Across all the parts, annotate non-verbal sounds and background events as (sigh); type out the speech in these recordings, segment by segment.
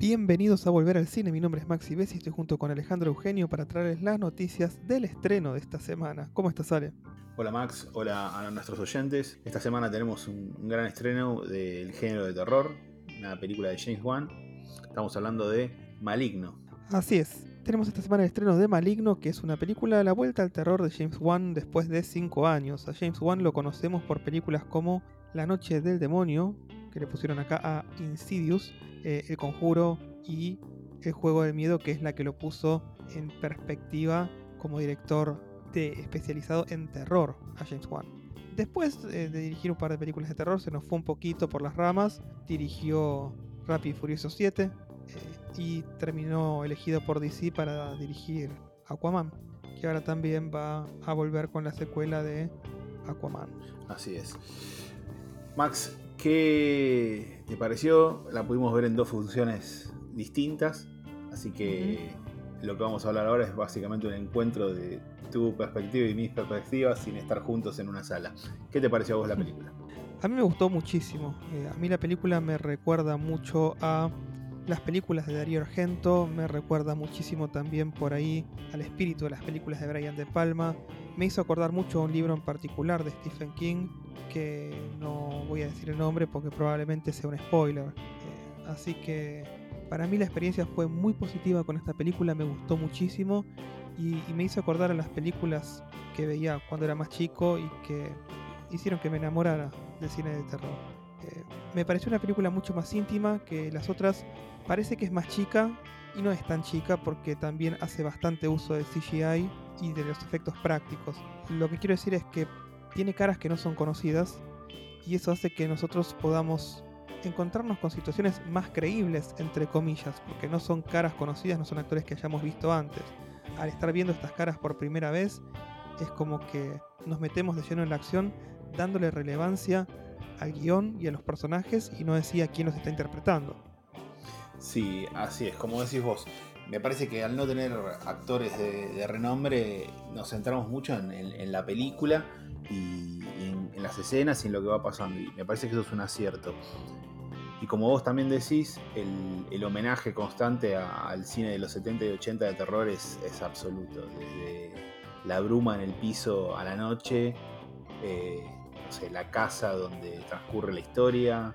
Bienvenidos a Volver al Cine, mi nombre es Maxi Bessi y estoy junto con Alejandro Eugenio para traerles las noticias del estreno de esta semana. ¿Cómo estás, Ale? Hola Max, hola a nuestros oyentes. Esta semana tenemos un, un gran estreno del género de terror, una película de James Wan. Estamos hablando de Maligno. Así es, tenemos esta semana el estreno de Maligno, que es una película a la vuelta al terror de James Wan después de 5 años. A James Wan lo conocemos por películas como La Noche del Demonio, que le pusieron acá a Insidious, eh, El Conjuro y El Juego del Miedo, que es la que lo puso en perspectiva como director especializado en terror a James Wan. Después eh, de dirigir un par de películas de terror, se nos fue un poquito por las ramas. Dirigió Rápido y Furioso 7 eh, y terminó elegido por DC para dirigir Aquaman, que ahora también va a volver con la secuela de Aquaman. Así es. Max, ¿qué te pareció? La pudimos ver en dos funciones distintas, así que lo que vamos a hablar ahora es básicamente un encuentro de tu perspectiva y mi perspectiva sin estar juntos en una sala. ¿Qué te pareció a vos la película? A mí me gustó muchísimo. Eh, a mí la película me recuerda mucho a las películas de Darío Argento, me recuerda muchísimo también por ahí al espíritu de las películas de Brian De Palma. Me hizo acordar mucho a un libro en particular de Stephen King, que no voy a decir el nombre porque probablemente sea un spoiler. Eh, así que para mí la experiencia fue muy positiva con esta película, me gustó muchísimo y, me hizo acordar a las películas que veía cuando era más chico y que hicieron que me enamorara del cine de terror. Eh, me pareció una película mucho más íntima que las otras. Parece que es más chica y no es tan chica porque también hace bastante uso de CGI y de los efectos prácticos. Lo que quiero decir es que tiene caras que no son conocidas y eso hace que nosotros podamos encontrarnos con situaciones más creíbles, entre comillas, porque no son caras conocidas, no son actores que hayamos visto antes. Al estar viendo estas caras por primera vez, es como que nos metemos de lleno en la acción, dándole relevancia al guion y a los personajes y no decía quién los está interpretando. Sí, así es, como decís vos. Me parece que al no tener actores de, renombre, nos centramos mucho en, la película y, en, las escenas y en lo que va pasando. Y me parece que eso es un acierto. Y como vos también decís, el, homenaje constante al cine de los 70 y 80 de terror es, absoluto. Desde la bruma en el piso a la noche, eh, la casa donde transcurre la historia.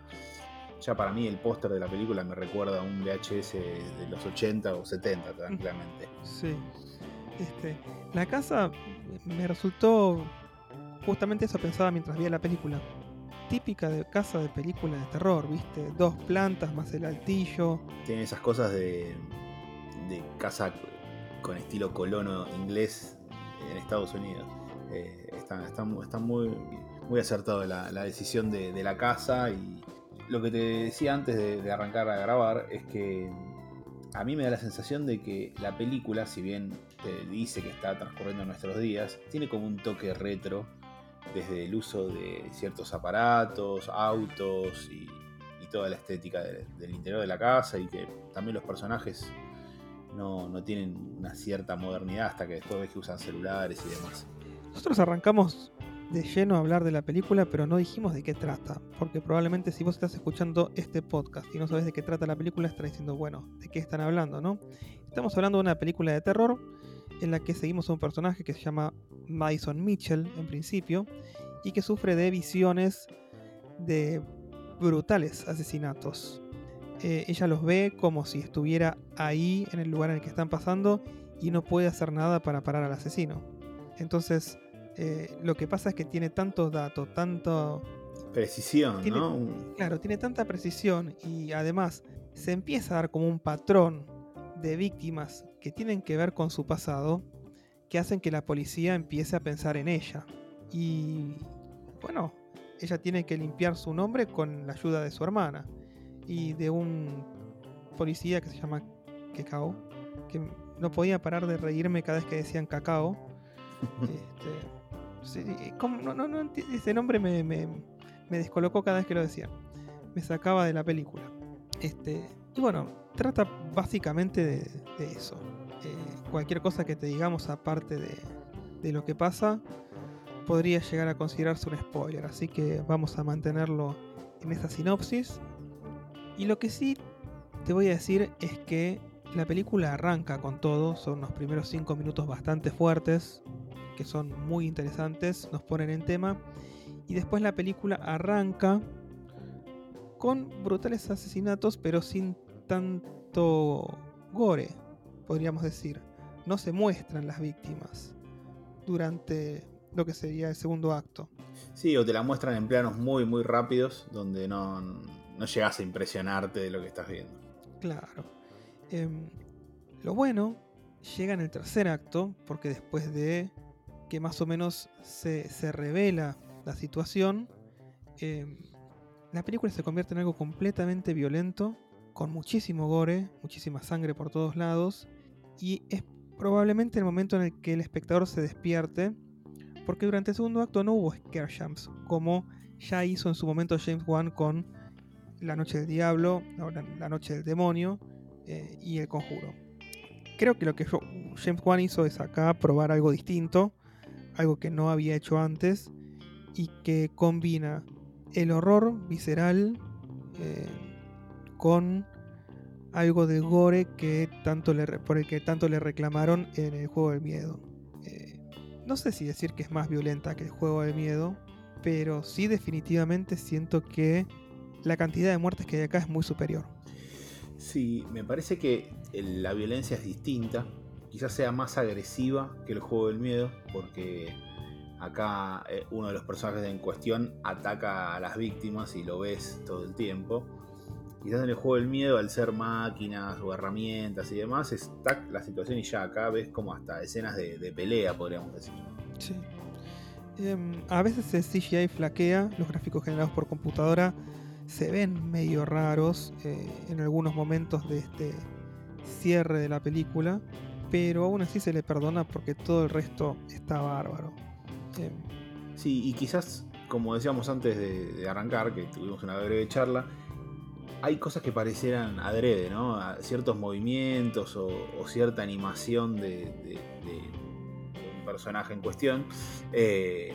Ya para mí el póster de la película me recuerda a un VHS de los 80 o 70 tranquilamente. Sí. Este, la casa me resultó justamente eso pensaba mientras veía la película. Típica de casa de película de terror, ¿viste? Dos plantas más el altillo. Tiene esas cosas de, de casa con estilo colono inglés en Estados Unidos. Eh, está, está, está, muy, muy acertado la, la decisión de, de, la casa y lo que te decía antes de, arrancar a grabar es que a mí me da la sensación de que la película, si bien te dice que está transcurriendo en nuestros días, tiene como un toque retro desde el uso de ciertos aparatos, autos y, y toda la estética de, del interior de la casa y que también los personajes no, no, tienen una cierta modernidad hasta que después ves que usan celulares y demás. Nosotros arrancamos de lleno hablar de la película, pero no dijimos de qué trata, porque probablemente si vos estás escuchando este podcast y no sabes de qué trata la película, estás diciendo, bueno, ¿de qué están hablando, no? Estamos hablando de una película de terror en la que seguimos a un personaje que se llama Madison Mitchell en principio y que sufre de visiones de brutales asesinatos. Eh, ella los ve como si estuviera ahí en el lugar en el que están pasando y no puede hacer nada para parar al asesino. Entonces, eh, lo que pasa es que tiene tantos datos, tanto... Precisión, tiene, ¿no? Claro, tiene tanta precisión y además se empieza a dar como un patrón de víctimas que tienen que ver con su pasado que hacen que la policía empiece a pensar en ella. Y bueno, ella tiene que limpiar su nombre con la ayuda de su hermana y de un policía que se llama Kekao, que no podía parar de reírme cada vez que decían cacao. (laughs) este, no, no, ese nombre me, descolocó cada vez que lo decían. Me sacaba de la película. Este, y bueno, trata básicamente de, eso. Eh, cualquier cosa que te digamos aparte de, de lo que pasa podría llegar a considerarse un spoiler. Así que vamos a mantenerlo en esta sinopsis y lo que sí te voy a decir es que la película arranca con todo, son los primeros 5 minutos bastante fuertes, que son muy interesantes, nos ponen en tema, y después la película arranca con brutales asesinatos, pero sin tanto gore, podríamos decir. No se muestran las víctimas durante lo que sería el segundo acto. Sí, o te la muestran en planos muy, muy rápidos, donde no, no llegas a impresionarte de lo que estás viendo. Claro. Em, lo bueno llega en el tercer acto, porque después de que más o menos se, se revela la situación, em, la película se convierte en algo completamente violento, con muchísimo gore, muchísima sangre por todos lados, y es probablemente el momento en el que el espectador se despierte, porque durante el segundo acto no hubo scare jumps, como ya hizo en su momento James Wan con La Noche del Diablo, La Noche del Demonio eh, y El Conjuro. Creo que lo que James Wan hizo es acá probar algo distinto, algo que no había hecho antes, y que combina el horror visceral eh, con algo de gore que tanto le, por el que tanto le reclamaron en el juego del miedo. Eh, no sé si decir que es más violenta que el juego del miedo, pero sí definitivamente siento que la cantidad de muertes que hay acá es muy superior. Sí, me parece que la violencia es distinta, quizás sea más agresiva que el juego del miedo, porque acá eh, uno de los personajes en cuestión ataca a las víctimas y lo ves todo el tiempo. Quizás en el juego del miedo, al ser máquinas o herramientas y demás, está la situación y ya acá ves como hasta escenas de, pelea, podríamos decir. Sí. Em, a veces el CGI flaquea, los gráficos generados por computadora se ven medio raros eh, en algunos momentos de este cierre de la película, pero aún así se le perdona porque todo el resto está bárbaro. Em, sí, y quizás, como decíamos antes de arrancar, que tuvimos una breve charla, hay cosas que parecieran adrede, ¿no? ciertos movimientos o, cierta animación de, un personaje en cuestión. Eh,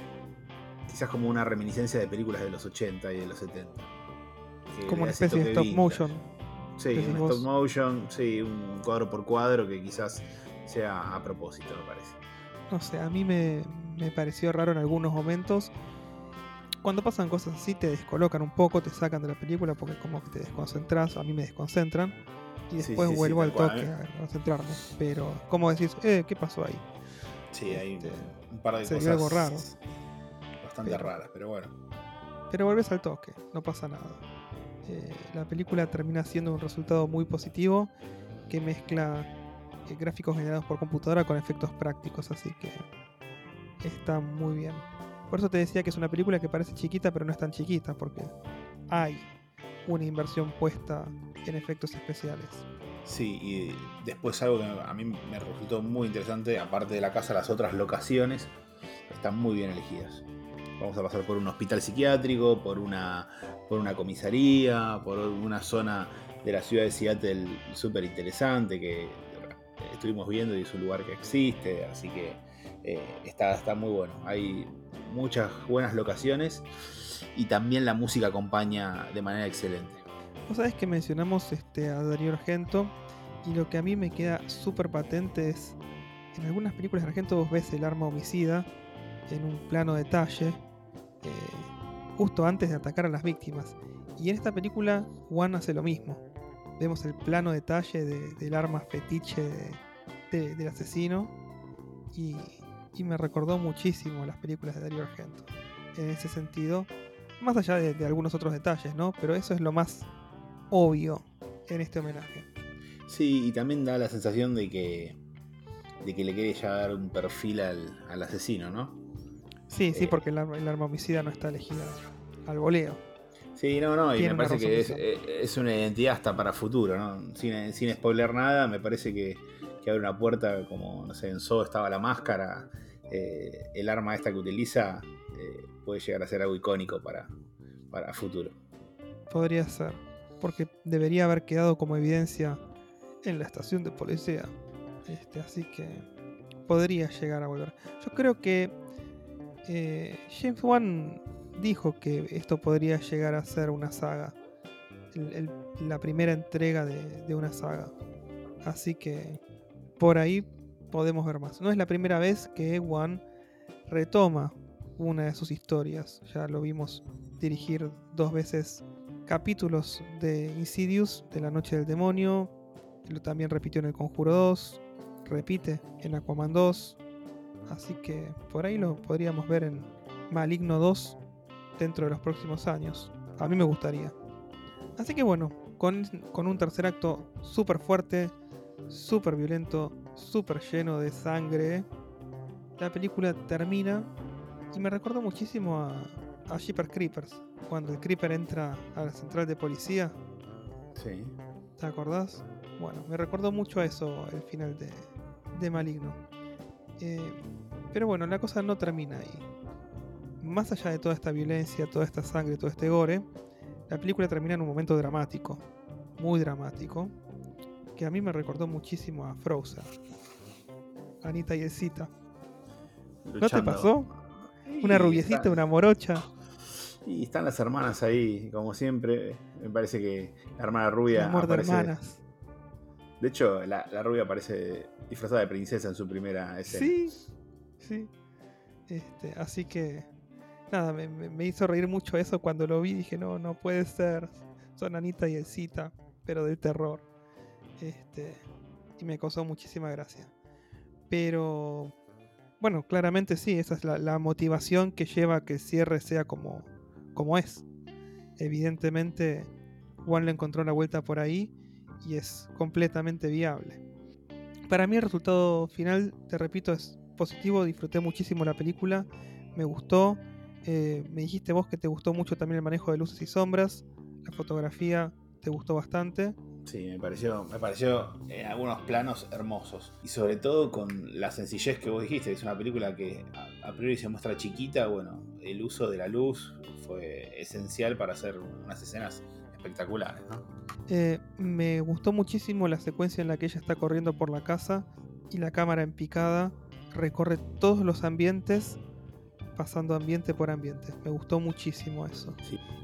quizás como una reminiscencia de películas de los 80 y de los 70. Como una especie de stop motion. Sí, un stop motion, sí, un cuadro por cuadro que quizás sea a propósito, me parece. No sé, a mí me, me pareció raro en algunos momentos cuando pasan cosas así te descolocan un poco, te sacan de la película porque como que te desconcentras, a mí me desconcentran y después vuelvo al toque ¿eh? a concentrarme. Pero, ¿cómo decís? Eh, ¿Qué pasó ahí? Sí, hay este, un par de cosas. algo raro. Bastante raras, pero bueno. Pero volvés al toque, no pasa nada. Eh, la película termina siendo un resultado muy positivo que mezcla gráficos generados por computadora con efectos prácticos, así que está muy bien. Por eso te decía que es una película que parece chiquita, pero no es tan chiquita, porque hay una inversión puesta en efectos especiales. Sí, y después algo que a mí me resultó muy interesante, aparte de la casa, las otras locaciones están muy bien elegidas. Vamos a pasar por un hospital psiquiátrico, por una, por una comisaría, por una zona de la ciudad de Seattle súper interesante que estuvimos viendo y es un lugar que existe, así que eh, está, está muy bueno. Hay muchas buenas locaciones y también la música acompaña de manera excelente. Vos sabés que mencionamos este, a Darío Argento y lo que a mí me queda súper patente es, en algunas películas de Argento vos ves el arma homicida en un plano detalle, eh, justo antes de atacar a las víctimas. Y en esta película Juan hace lo mismo. Vemos el plano detalle del arma fetiche del asesino y y me recordó muchísimo las películas de Dario Argento. En ese sentido, más allá de, algunos otros detalles, ¿no? Pero eso es lo más obvio en este homenaje. Sí, y también da la sensación de que, de que le quiere ya dar un perfil al, asesino, ¿no? Sí, sí, eh, porque el arma, homicida no está elegida al voleo. Sí, no, no, y me parece que eh, es, una identidad hasta para futuro, ¿no? Sin, sin spoiler nada, me parece que, que abre una puerta como, no sé, en So estaba la máscara, eh, el arma esta que utiliza eh, puede llegar a ser algo icónico para, para futuro. Podría ser, porque debería haber quedado como evidencia en la estación de policía. Este, así que podría llegar a volver. Yo creo que eh, James Wan dijo que esto podría llegar a ser una saga. la primera entrega de, de una saga. Así que por ahí podemos ver más. No es la primera vez que One retoma una de sus historias. Ya lo vimos dirigir dos veces capítulos de Insidious, de la Noche del Demonio. Lo también repitió en El Conjuro 2. Repite en Aquaman 2. Así que por ahí lo podríamos ver en Maligno 2 dentro de los próximos años. A mí me gustaría. Así que bueno, con, con un tercer acto súper fuerte, súper violento, súper lleno de sangre, la película termina y me recordó muchísimo a, a Shipper Creepers, cuando el Creeper entra a la central de policía. Sí. ¿Te acordás? Bueno, me recordó mucho a eso el final de, de Maligno. Eh, pero bueno, la cosa no termina ahí. Más allá de toda esta violencia, toda esta sangre, todo este gore, la película termina en un momento dramático, muy dramático, que a mí me recordó muchísimo a Frozen. Anita y Elcita. ¿No te pasó? Una rubiecita, una morocha. Y están las hermanas ahí, como siempre. Me parece que la hermana rubia. amor de hermanas. De hecho, la, rubia aparece disfrazada de princesa en su primera escena. Sí, sí. Este, así que. Nada, me, hizo reír mucho eso cuando lo vi. Dije, no, no puede ser. Son Anita y Elcita, pero del terror. Este, y me causó muchísima gracia. Pero. Bueno, claramente sí, esa es la, la motivación que lleva a que el cierre sea como, como es. Evidentemente, Juan le encontró la vuelta por ahí y es completamente viable. Para mí el resultado final, te repito, es positivo, disfruté muchísimo la película, me gustó, eh, me dijiste vos que te gustó mucho también el manejo de luces y sombras, la fotografía te gustó bastante. Sí, me pareció, me pareció en algunos planos hermosos. Y sobre todo con la sencillez que vos dijiste, que es una película que a, priori se muestra chiquita, bueno, el uso de la luz fue esencial para hacer unas escenas espectaculares, ¿no? Eh, me gustó muchísimo la secuencia en la que ella está corriendo por la casa y la cámara en picada recorre todos los ambientes pasando ambiente por ambiente. Me gustó muchísimo eso.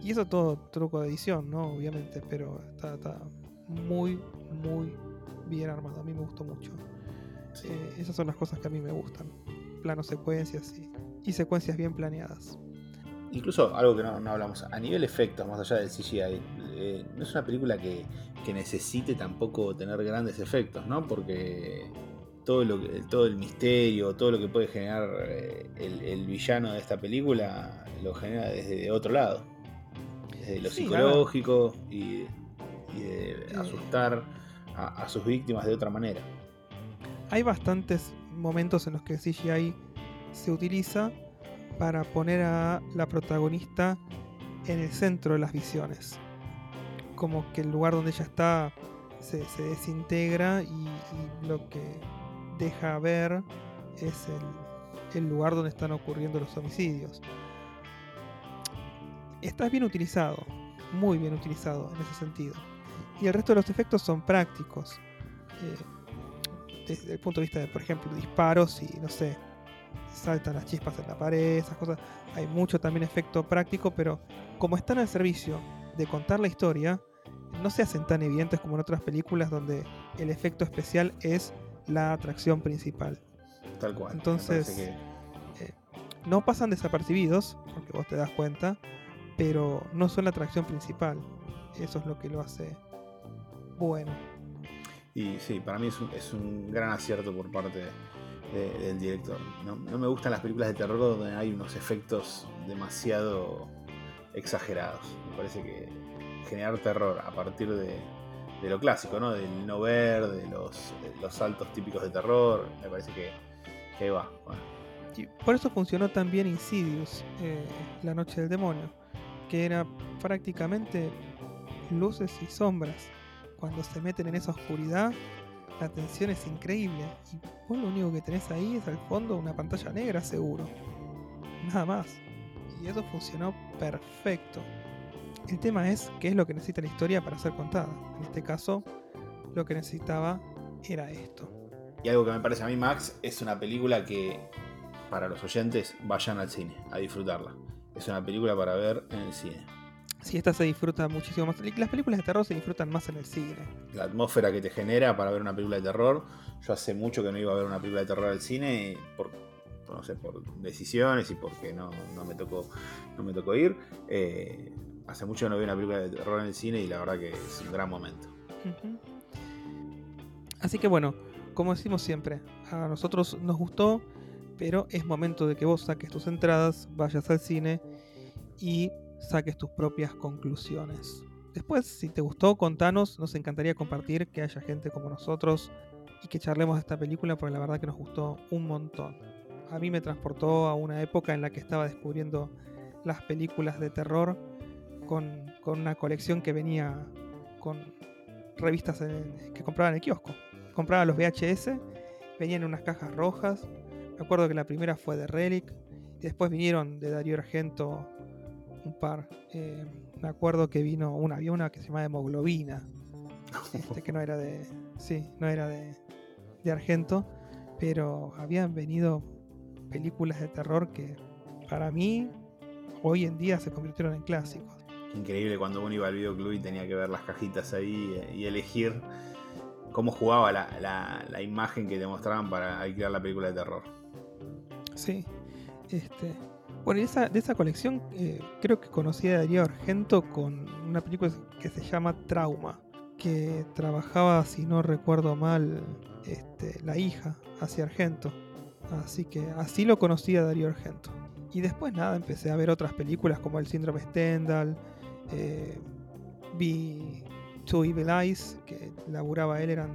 Y eso todo truco de edición, ¿no? Obviamente, pero está muy, muy bien armado. A mí me gustó mucho. Eh, esas son las cosas que a mí me gustan. Planos, secuencias y, secuencias bien planeadas. Incluso algo que no, hablamos, a nivel efectos, más allá del CGI, eh, no es una película que, necesite tampoco tener grandes efectos, ¿no? Porque todo, lo, todo el misterio, todo lo que puede generar eh, el, villano de esta película, lo genera desde otro lado. Desde lo psicológico y y de asustar a, sus víctimas de otra manera. Hay bastantes momentos en los que CGI se utiliza para poner a la protagonista en el centro de las visiones. Como que el lugar donde ella está se, desintegra y, lo que deja ver es el, lugar donde están ocurriendo los homicidios. Está bien utilizado, muy bien utilizado en ese sentido. Y el resto de los efectos son prácticos. Eh, desde el punto de vista de, por ejemplo, disparos y, no sé, saltan las chispas en la pared, esas cosas. Hay mucho también efecto práctico, pero como están al servicio de contar la historia, no se hacen tan evidentes como en otras películas donde el efecto especial es la atracción principal. Tal cual. Entonces, eh, no pasan desapercibidos, porque vos te das cuenta, pero no son la atracción principal. Eso es lo que lo hace bueno. Y sí, para mí es un, gran acierto por parte del director. ¿no? me gustan las películas de terror donde hay unos efectos demasiado exagerados. Me parece que generar terror a partir de, lo clásico, ¿no? Del no ver, de los, saltos típicos de terror, me parece que, que va. Y por eso funcionó tan bien Insidious, eh, La Noche del Demonio, que era prácticamente luces y sombras cuando se meten en esa oscuridad, la tensión es increíble. Y vos lo único que tenés ahí es al fondo una pantalla negra seguro. Nada más. Y eso funcionó perfecto. El tema es qué es lo que necesita la historia para ser contada. En este caso, lo que necesitaba era esto. Y algo que me parece a mí, Max, es una película que para los oyentes vayan al cine a disfrutarla. Es una película para ver en el cine. Sí, esta se disfruta muchísimo más. Las películas de terror se disfrutan más en el cine. La atmósfera que te genera para ver una película de terror. Yo hace mucho que no iba a ver una película de terror al cine por, no sé, por decisiones y porque no, no me tocó no me tocó ir. Eh, hace mucho que no vi una película de terror en el cine y la verdad que es un gran momento. Así que bueno, como decimos siempre, a nosotros nos gustó, pero es momento de que vos saques tus entradas, vayas al cine y saques tus propias conclusiones. Después, si te gustó, contanos, nos encantaría compartir que haya gente como nosotros y que charlemos de esta película porque la verdad que nos gustó un montón. A mí me transportó a una época en la que estaba descubriendo las películas de terror con, una colección que venía con revistas que compraba en el kiosco. Compraba los VHS, venían en unas cajas rojas. Me acuerdo que la primera fue de Relic, y después vinieron de Darío Argento un par. Eh, me acuerdo que vino una, había una que se llama Hemoglobina, este, que no era de, sí, no era de, de Argento, pero habían venido películas de terror que para mí hoy en día se convirtieron en clásicos. Increíble cuando uno iba al videoclub y tenía que ver las cajitas ahí eh, y elegir cómo jugaba la, imagen que te mostraban para alquilar la película de terror. Sí, este, bueno, esa, de esa colección eh, creo que conocí a Darío Argento con una película que se llama Trauma, que trabajaba, si no recuerdo mal, este, la hija hacia Argento. Así que así lo conocí a Darío Argento. Y después nada, empecé a ver otras películas como El Síndrome Stendhal, eh, vi Two Evil Eyes, que laburaba él, eran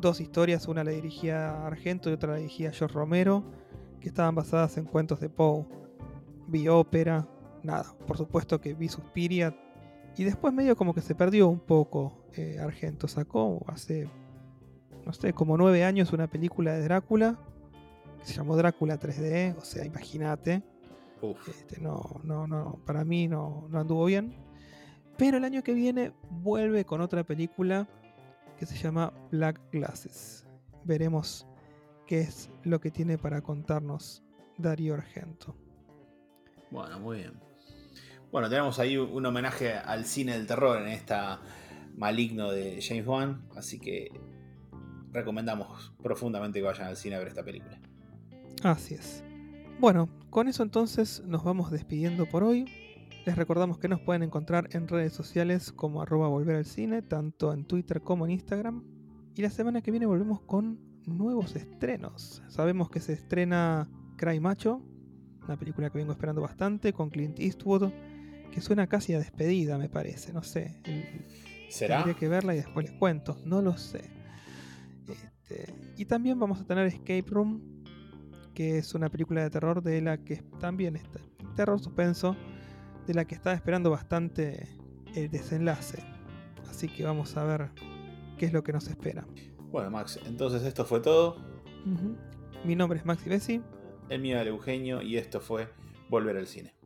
dos historias, una la dirigía Argento y otra la dirigía George Romero, que estaban basadas en cuentos de Poe vi ópera, nada, por supuesto que vi Suspiria. Y después medio como que se perdió un poco eh, Argento. Sacó hace, no sé, como nueve años una película de Drácula que se llamó Drácula 3D. O sea, imagínate. Este, no, no, no, para mí no, no anduvo bien. Pero el año que viene vuelve con otra película que se llama Black Glasses. Veremos qué es lo que tiene para contarnos Darío Argento. Bueno, muy bien. Bueno, tenemos ahí un homenaje al cine del terror en esta maligno de James Wan, así que recomendamos profundamente que vayan al cine a ver esta película. Así es. Bueno, con eso entonces nos vamos despidiendo por hoy. Les recordamos que nos pueden encontrar en redes sociales como arroba volver al cine, tanto en Twitter como en Instagram. Y la semana que viene volvemos con nuevos estrenos. Sabemos que se estrena Cry Macho, una película que vengo esperando bastante, con Clint Eastwood, que suena casi a despedida, me parece, no sé. ¿Será? Tendría que verla y después les cuento, no lo sé. Este, y también vamos a tener Escape Room, que es una película de terror de la que también está, terror suspenso, de la que estaba esperando bastante el desenlace. Así que vamos a ver qué es lo que nos espera. Bueno, Max, entonces esto fue todo. Mi nombre es Maxi Bessi. El mío era Eugenio y esto fue Volver al Cine.